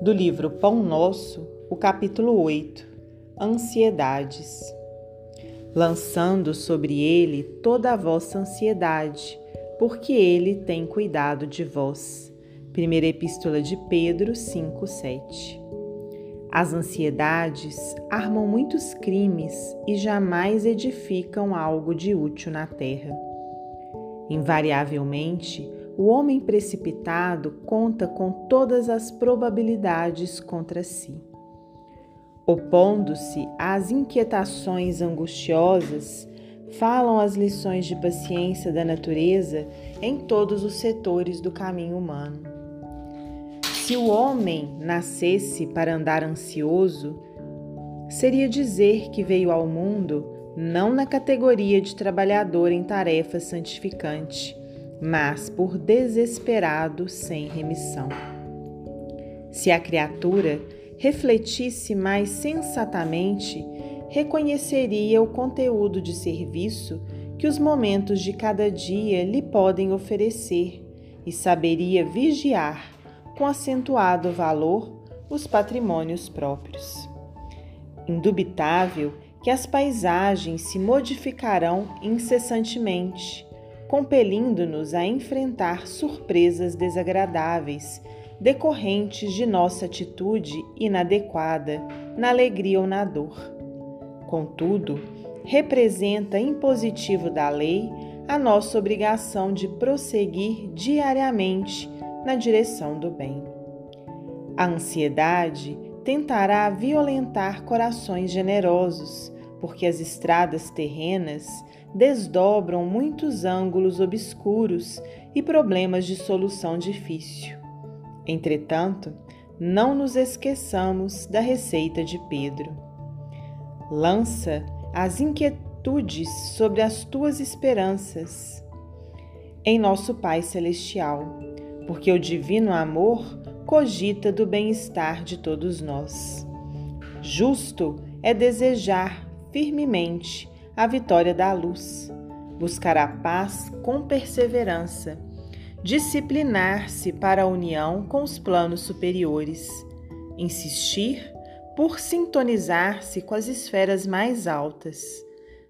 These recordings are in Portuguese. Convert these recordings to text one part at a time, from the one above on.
do livro Pão Nosso, o capítulo 8 Ansiedades. Lançando sobre ele toda a vossa ansiedade, porque ele tem cuidado de vós. Primeira Epístola de Pedro 5, 7. As ansiedades armam muitos crimes e jamais edificam algo de útil na terra. Invariavelmente, o homem precipitado conta com todas as probabilidades contra si. Opondo-se às inquietações angustiosas, falam as lições de paciência da natureza em todos os setores do caminho humano. Se o homem nascesse para andar ansioso, seria dizer que veio ao mundo não na categoria de trabalhador em tarefa santificante, mas por desesperado sem remissão. Se a criatura refletisse mais sensatamente, reconheceria o conteúdo de serviço que os momentos de cada dia lhe podem oferecer e saberia vigiar com acentuado valor os patrimônios próprios. Indubitável que as paisagens se modificarão incessantemente compelindo-nos a enfrentar surpresas desagradáveis decorrentes de nossa atitude inadequada na alegria ou na dor. Contudo, representa impositivo da lei a nossa obrigação de prosseguir diariamente na direção do bem. A ansiedade tentará violentar corações generosos, porque as estradas terrenas desdobram muitos ângulos obscuros e problemas de solução difícil. Entretanto, não nos esqueçamos da receita de Pedro. Lança as inquietudes sobre as tuas esperanças em nosso Pai Celestial, porque o divino amor cogita do bem-estar de todos nós. Justo é desejar firmemente a vitória da luz, buscar a paz com perseverança, disciplinar-se para a união com os planos superiores, insistir por sintonizar-se com as esferas mais altas.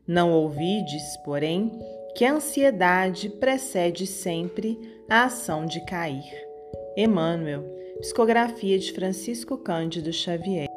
Não ouvides, porém, que a ansiedade precede sempre a ação de cair. Emmanuel, Psicografia de Francisco Cândido Xavier.